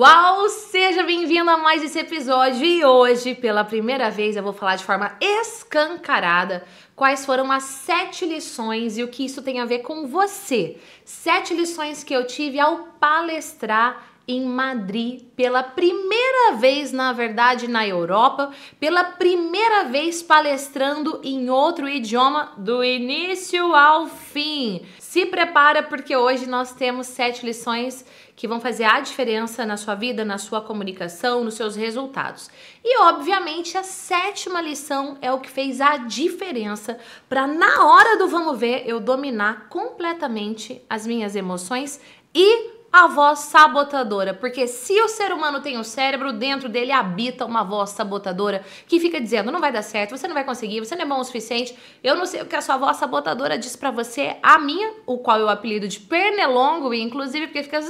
Uau, seja bem-vindo a mais esse episódio e hoje, pela primeira vez, eu vou falar de forma escancarada quais foram as sete lições e o que isso tem a ver com você. Sete lições que eu tive ao palestrar em Madrid pela primeira vez, na verdade, na Europa, pela primeira vez palestrando em outro idioma do início ao fim. Se prepara porque hoje nós temos sete lições que vão fazer a diferença na sua vida, na sua comunicação, nos seus resultados. E obviamente a sétima lição é o que fez a diferença para na hora do vamos ver eu dominar completamente as minhas emoções e a voz sabotadora, porque se o ser humano tem um cérebro, dentro dele habita uma voz sabotadora que fica dizendo: não vai dar certo, você não vai conseguir, você não é bom o suficiente. Eu não sei o que a sua voz sabotadora diz para você, a minha, o qual eu apelido de pernilongo, inclusive porque fica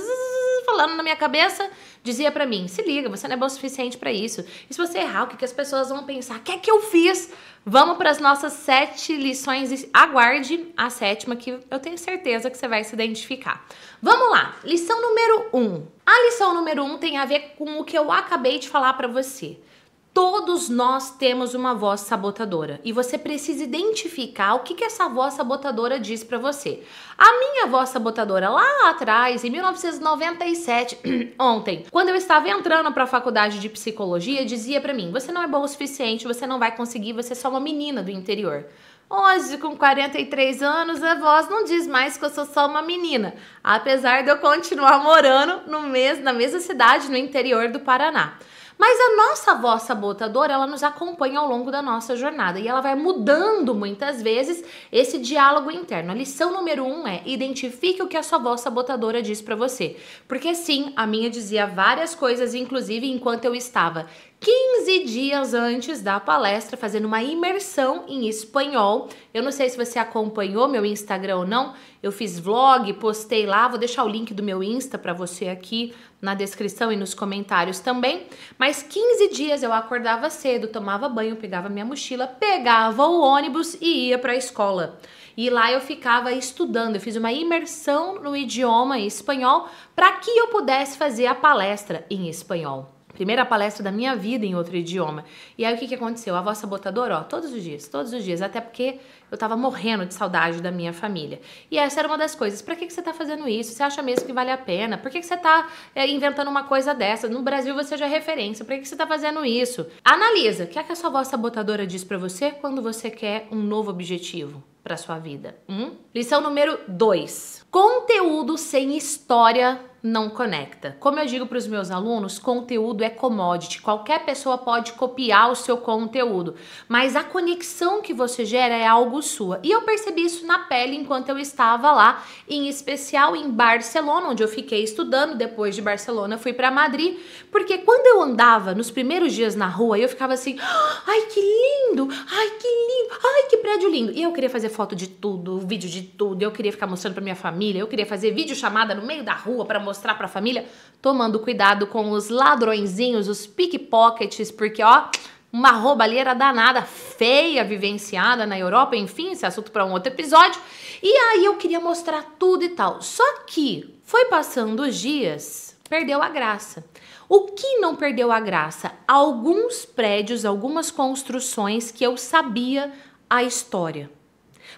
falando na minha cabeça, dizia para mim: se liga, você não é bom o suficiente para isso. E se você errar, o que, que as pessoas vão pensar? O que é que eu fiz? Vamos para as nossas sete lições e aguarde a sétima, que eu tenho certeza que você vai se identificar. Vamos lá, lição número um. A lição número um tem a ver com o que eu acabei de falar para você. Todos nós temos uma voz sabotadora e você precisa identificar o que, que essa voz sabotadora diz para você. A minha voz sabotadora lá atrás, em 1997, ontem, quando eu estava entrando para a faculdade de psicologia, dizia para mim: "Você não é bom o suficiente, você não vai conseguir, você é só uma menina do interior". Hoje, com 43 anos, a voz não diz mais que eu sou só uma menina, apesar de eu continuar morando no mes na mesma cidade no interior do Paraná. Mas a nossa voz sabotadora, ela nos acompanha ao longo da nossa jornada e ela vai mudando muitas vezes esse diálogo interno. A lição número um é identifique o que a sua voz sabotadora diz para você. Porque sim, a minha dizia várias coisas, inclusive enquanto eu estava 15 dias antes da palestra, fazendo uma imersão em espanhol. Eu não sei se você acompanhou meu Instagram ou não. Eu fiz vlog, postei lá, vou deixar o link do meu Insta para você aqui na descrição e nos comentários também. Mas 15 dias eu acordava cedo, tomava banho, pegava minha mochila, pegava o ônibus e ia para a escola. E lá eu ficava estudando, eu fiz uma imersão no idioma espanhol para que eu pudesse fazer a palestra em espanhol. Primeira palestra da minha vida em outro idioma. E aí o que, que aconteceu? A voz sabotadora, ó, todos os dias, todos os dias. Até porque eu tava morrendo de saudade da minha família. E essa era uma das coisas. Pra que, que você tá fazendo isso? Você acha mesmo que vale a pena? Por que, que você tá é, inventando uma coisa dessa? No Brasil você já é referência. Por que, que você tá fazendo isso? Analisa. O que é que a sua voz sabotadora diz para você quando você quer um novo objetivo? para sua vida. Hum? Lição número 2. Conteúdo sem história não conecta. Como eu digo para os meus alunos, conteúdo é commodity. Qualquer pessoa pode copiar o seu conteúdo, mas a conexão que você gera é algo sua. E eu percebi isso na pele enquanto eu estava lá, em especial em Barcelona, onde eu fiquei estudando. Depois de Barcelona, fui para Madrid, porque quando eu andava nos primeiros dias na rua, eu ficava assim: "Ai, que lindo! Ai, que lindo! Ai, que prédio lindo!" E eu queria fazer foto de tudo, vídeo de tudo. Eu queria ficar mostrando para minha família, eu queria fazer vídeo chamada no meio da rua para mostrar para a família, tomando cuidado com os ladrõezinhos, os pickpockets, porque ó, uma roubalheira danada, feia, vivenciada na Europa, enfim, esse assunto para um outro episódio. E aí eu queria mostrar tudo e tal. Só que foi passando os dias, perdeu a graça. O que não perdeu a graça? Alguns prédios, algumas construções que eu sabia a história.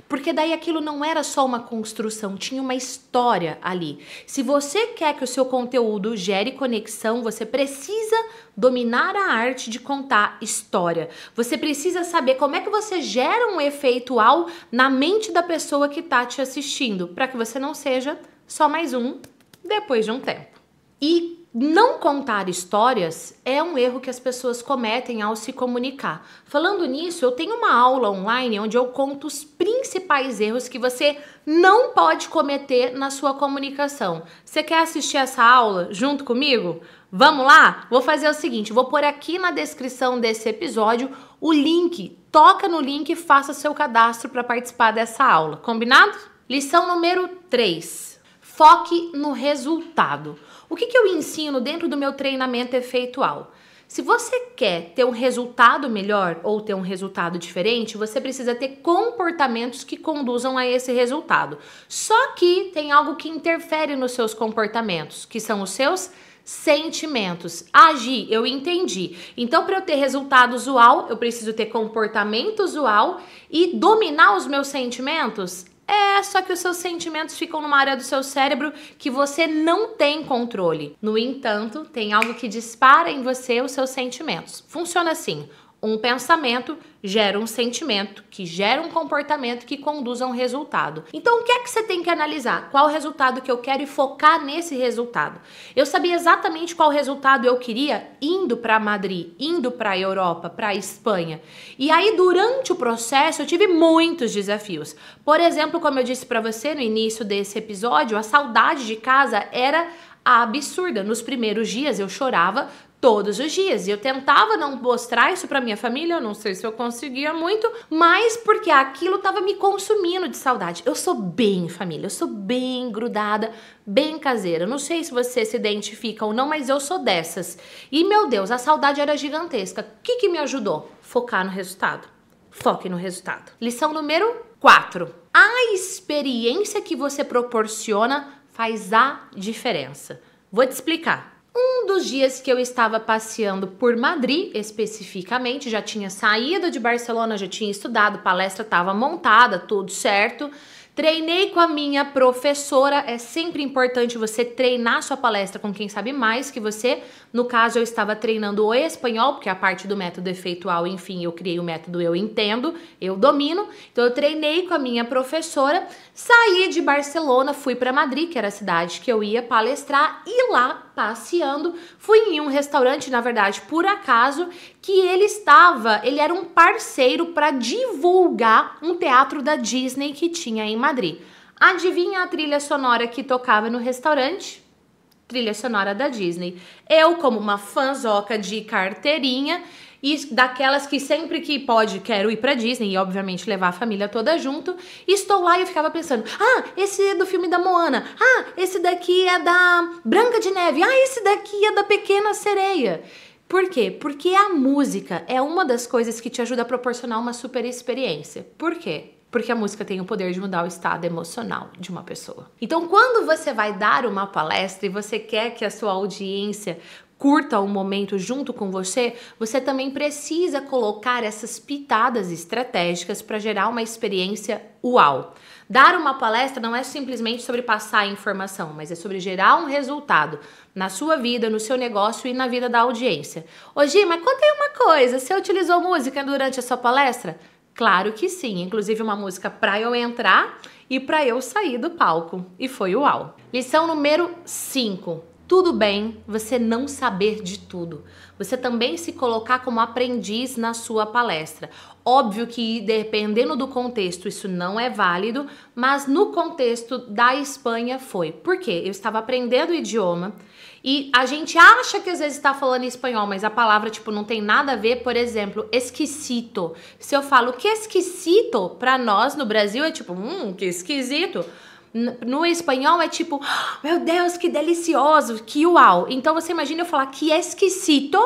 Porque daí aquilo não era só uma construção, tinha uma história ali. Se você quer que o seu conteúdo gere conexão, você precisa dominar a arte de contar história. Você precisa saber como é que você gera um efeitual na mente da pessoa que está te assistindo, para que você não seja só mais um depois de um tempo. E não contar histórias é um erro que as pessoas cometem ao se comunicar. Falando nisso, eu tenho uma aula online onde eu conto os principais erros que você não pode cometer na sua comunicação. Você quer assistir essa aula junto comigo? Vamos lá? Vou fazer o seguinte, vou pôr aqui na descrição desse episódio o link. Toca no link e faça seu cadastro para participar dessa aula. Combinado? Lição número 3. Foque no resultado. O que, que eu ensino dentro do meu treinamento efeitual? Se você quer ter um resultado melhor ou ter um resultado diferente, você precisa ter comportamentos que conduzam a esse resultado. Só que tem algo que interfere nos seus comportamentos, que são os seus Sentimentos. Agir, eu entendi. Então, para eu ter resultado usual, eu preciso ter comportamento usual e dominar os meus sentimentos. É, só que os seus sentimentos ficam numa área do seu cérebro que você não tem controle. No entanto, tem algo que dispara em você os seus sentimentos. Funciona assim: um pensamento gera um sentimento, que gera um comportamento que conduz a um resultado. Então, o que é que você tem que analisar? Qual o resultado que eu quero e focar nesse resultado? Eu sabia exatamente qual resultado eu queria indo para Madrid, indo para a Europa, para a Espanha. E aí, durante o processo, eu tive muitos desafios. Por exemplo, como eu disse para você no início desse episódio, a saudade de casa era absurda. Nos primeiros dias eu chorava todos os dias. E eu tentava não mostrar isso para minha família, eu não sei se eu conseguia muito, mas porque aquilo tava me consumindo de saudade. Eu sou bem família, eu sou bem grudada, bem caseira. Não sei se você se identifica ou não, mas eu sou dessas. E meu Deus, a saudade era gigantesca. O que, que me ajudou? Focar no resultado. Foque no resultado. Lição número 4. A experiência que você proporciona faz a diferença. Vou te explicar. Um dos dias que eu estava passeando por Madrid, especificamente, já tinha saído de Barcelona, já tinha estudado, palestra estava montada, tudo certo. Treinei com a minha professora. É sempre importante você treinar sua palestra com quem sabe mais que você. No caso, eu estava treinando o espanhol, porque a parte do método efeitual, enfim, eu criei o método Eu Entendo, eu domino. Então, eu treinei com a minha professora, saí de Barcelona, fui para Madrid, que era a cidade que eu ia palestrar, e lá, passeando, fui em um restaurante, na verdade, por acaso, que ele estava, ele era um parceiro para divulgar um teatro da Disney que tinha em Madrid. Adivinha a trilha sonora que tocava no restaurante? trilha sonora da Disney. Eu, como uma fanzoca de carteirinha, e daquelas que sempre que pode quero ir para Disney e obviamente levar a família toda junto. Estou lá e eu ficava pensando: "Ah, esse é do filme da Moana. Ah, esse daqui é da Branca de Neve. Ah, esse daqui é da Pequena Sereia". Por quê? Porque a música é uma das coisas que te ajuda a proporcionar uma super experiência. Por quê? porque a música tem o poder de mudar o estado emocional de uma pessoa. Então, quando você vai dar uma palestra e você quer que a sua audiência curta o um momento junto com você, você também precisa colocar essas pitadas estratégicas para gerar uma experiência uau. Dar uma palestra não é simplesmente sobre passar a informação, mas é sobre gerar um resultado na sua vida, no seu negócio e na vida da audiência. Ô Gi, mas conta aí uma coisa, você utilizou música durante a sua palestra? Claro que sim, inclusive uma música para eu entrar e para eu sair do palco. E foi uau. Lição número 5. Tudo bem você não saber de tudo. Você também se colocar como aprendiz na sua palestra. Óbvio que dependendo do contexto isso não é válido, mas no contexto da Espanha foi. Por quê? Eu estava aprendendo o idioma e a gente acha que às vezes está falando espanhol, mas a palavra tipo não tem nada a ver. Por exemplo, esquisito. Se eu falo que esquisito para nós no Brasil é tipo, hum, que esquisito. No espanhol é tipo, ah, meu Deus, que delicioso, que uau. Então você imagina eu falar que esquisito,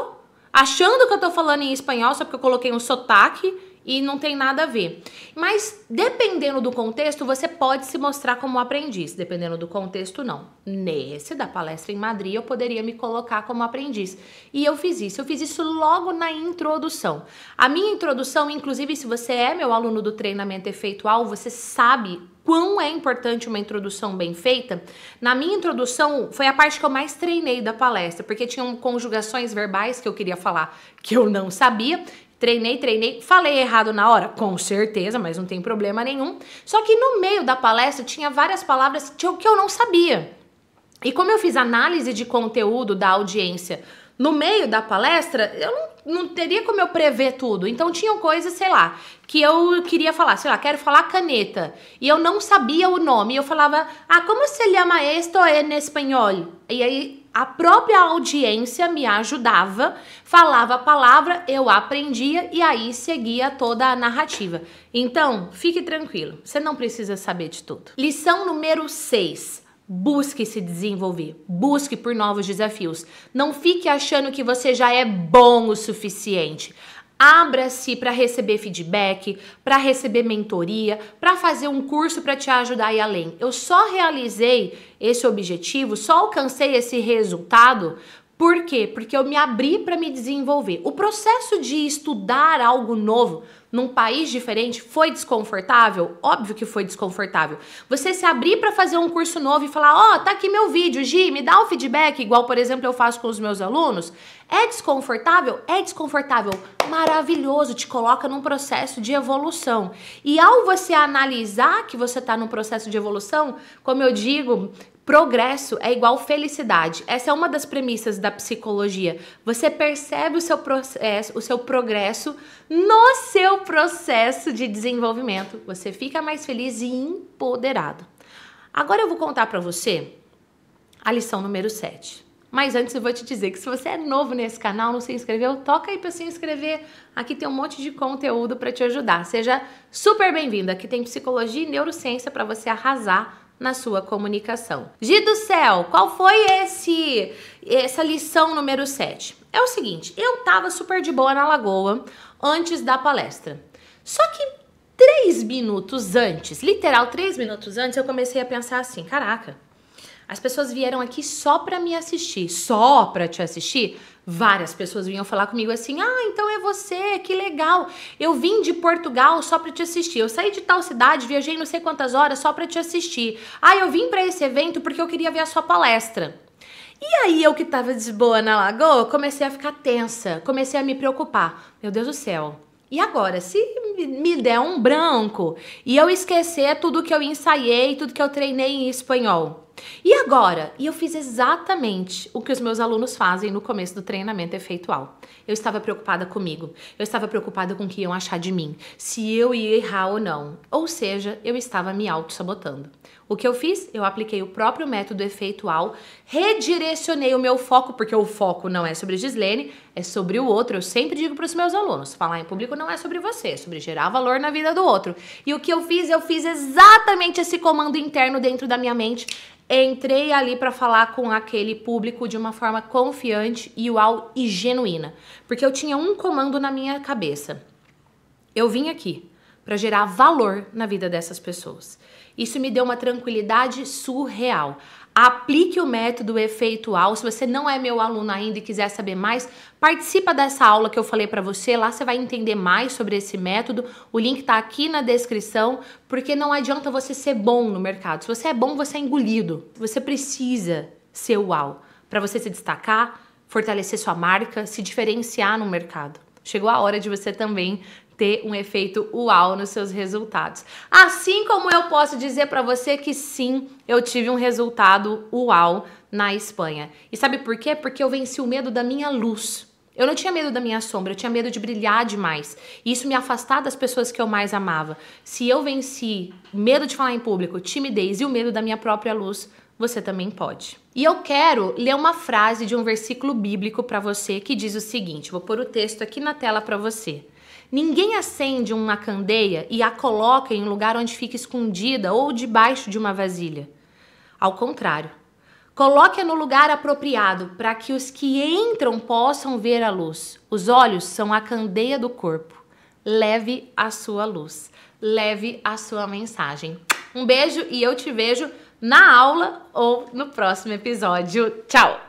achando que eu tô falando em espanhol só porque eu coloquei um sotaque e não tem nada a ver. Mas dependendo do contexto, você pode se mostrar como aprendiz, dependendo do contexto, não. Nesse da palestra em Madrid, eu poderia me colocar como aprendiz. E eu fiz isso, eu fiz isso logo na introdução. A minha introdução, inclusive, se você é meu aluno do treinamento efeitual, você sabe quão é importante uma introdução bem feita. Na minha introdução, foi a parte que eu mais treinei da palestra, porque tinham conjugações verbais que eu queria falar que eu não sabia, Treinei, treinei, falei errado na hora, com certeza, mas não tem problema nenhum. Só que no meio da palestra tinha várias palavras que eu não sabia. E como eu fiz análise de conteúdo da audiência no meio da palestra, eu não, não teria como eu prever tudo. Então tinham coisas, sei lá, que eu queria falar, sei lá, quero falar caneta. E eu não sabia o nome. Eu falava, ah, como se chama esto em espanhol? E aí a própria audiência me ajudava, falava a palavra, eu aprendia e aí seguia toda a narrativa. Então, fique tranquilo, você não precisa saber de tudo. Lição número 6. Busque se desenvolver, busque por novos desafios. Não fique achando que você já é bom o suficiente. Abra-se para receber feedback, para receber mentoria, para fazer um curso para te ajudar a ir além. Eu só realizei esse objetivo, só alcancei esse resultado por quê? Porque eu me abri para me desenvolver. O processo de estudar algo novo num país diferente foi desconfortável? Óbvio que foi desconfortável. Você se abrir para fazer um curso novo e falar: "Ó, oh, tá aqui meu vídeo, Gi, me dá o um feedback", igual, por exemplo, eu faço com os meus alunos. É desconfortável? É desconfortável. Maravilhoso, te coloca num processo de evolução. E ao você analisar que você está num processo de evolução, como eu digo, Progresso é igual felicidade. Essa é uma das premissas da psicologia. Você percebe o seu processo, o seu progresso no seu processo de desenvolvimento. Você fica mais feliz e empoderado. Agora eu vou contar para você a lição número 7. Mas antes eu vou te dizer que se você é novo nesse canal, não se inscreveu, toca aí para se inscrever. Aqui tem um monte de conteúdo para te ajudar. Seja super bem-vindo. Aqui tem psicologia e neurociência para você arrasar na sua comunicação. Gi do céu, qual foi esse essa lição número 7? É o seguinte, eu tava super de boa na lagoa antes da palestra. Só que três minutos antes, literal três minutos antes, eu comecei a pensar assim, caraca, as pessoas vieram aqui só para me assistir, só para te assistir. Várias pessoas vinham falar comigo assim: "Ah, então é você, que legal. Eu vim de Portugal só para te assistir. Eu saí de tal cidade, viajei não sei quantas horas só para te assistir. Ah, eu vim para esse evento porque eu queria ver a sua palestra." E aí eu que tava de boa na lagoa, comecei a ficar tensa, comecei a me preocupar. Meu Deus do céu. E agora, se me der um branco e eu esquecer tudo que eu ensaiei, tudo que eu treinei em espanhol, e agora? E eu fiz exatamente o que os meus alunos fazem no começo do treinamento efeitual. Eu estava preocupada comigo, eu estava preocupada com o que iam achar de mim, se eu ia errar ou não. Ou seja, eu estava me auto-sabotando. O que eu fiz? Eu apliquei o próprio método efeitual, redirecionei o meu foco, porque o foco não é sobre Gislene, é sobre o outro. Eu sempre digo para os meus alunos: falar em público não é sobre você, é sobre gerar valor na vida do outro. E o que eu fiz? Eu fiz exatamente esse comando interno dentro da minha mente entrei ali para falar com aquele público de uma forma confiante e uau e genuína, porque eu tinha um comando na minha cabeça. Eu vim aqui para gerar valor na vida dessas pessoas. Isso me deu uma tranquilidade surreal. Aplique o método efeitual. Se você não é meu aluno ainda e quiser saber mais, participa dessa aula que eu falei para você. Lá você vai entender mais sobre esse método. O link está aqui na descrição, porque não adianta você ser bom no mercado. Se você é bom, você é engolido. Você precisa ser uau para você se destacar, fortalecer sua marca, se diferenciar no mercado. Chegou a hora de você também ter um efeito uau nos seus resultados. Assim como eu posso dizer para você que sim, eu tive um resultado uau na Espanha. E sabe por quê? Porque eu venci o medo da minha luz. Eu não tinha medo da minha sombra, eu tinha medo de brilhar demais. E isso me afastar das pessoas que eu mais amava. Se eu venci medo de falar em público, timidez e o medo da minha própria luz, você também pode. E eu quero ler uma frase de um versículo bíblico para você que diz o seguinte: vou pôr o texto aqui na tela para você. Ninguém acende uma candeia e a coloca em um lugar onde fica escondida ou debaixo de uma vasilha. Ao contrário, coloque-a no lugar apropriado para que os que entram possam ver a luz. Os olhos são a candeia do corpo. Leve a sua luz, leve a sua mensagem. Um beijo e eu te vejo na aula ou no próximo episódio. Tchau!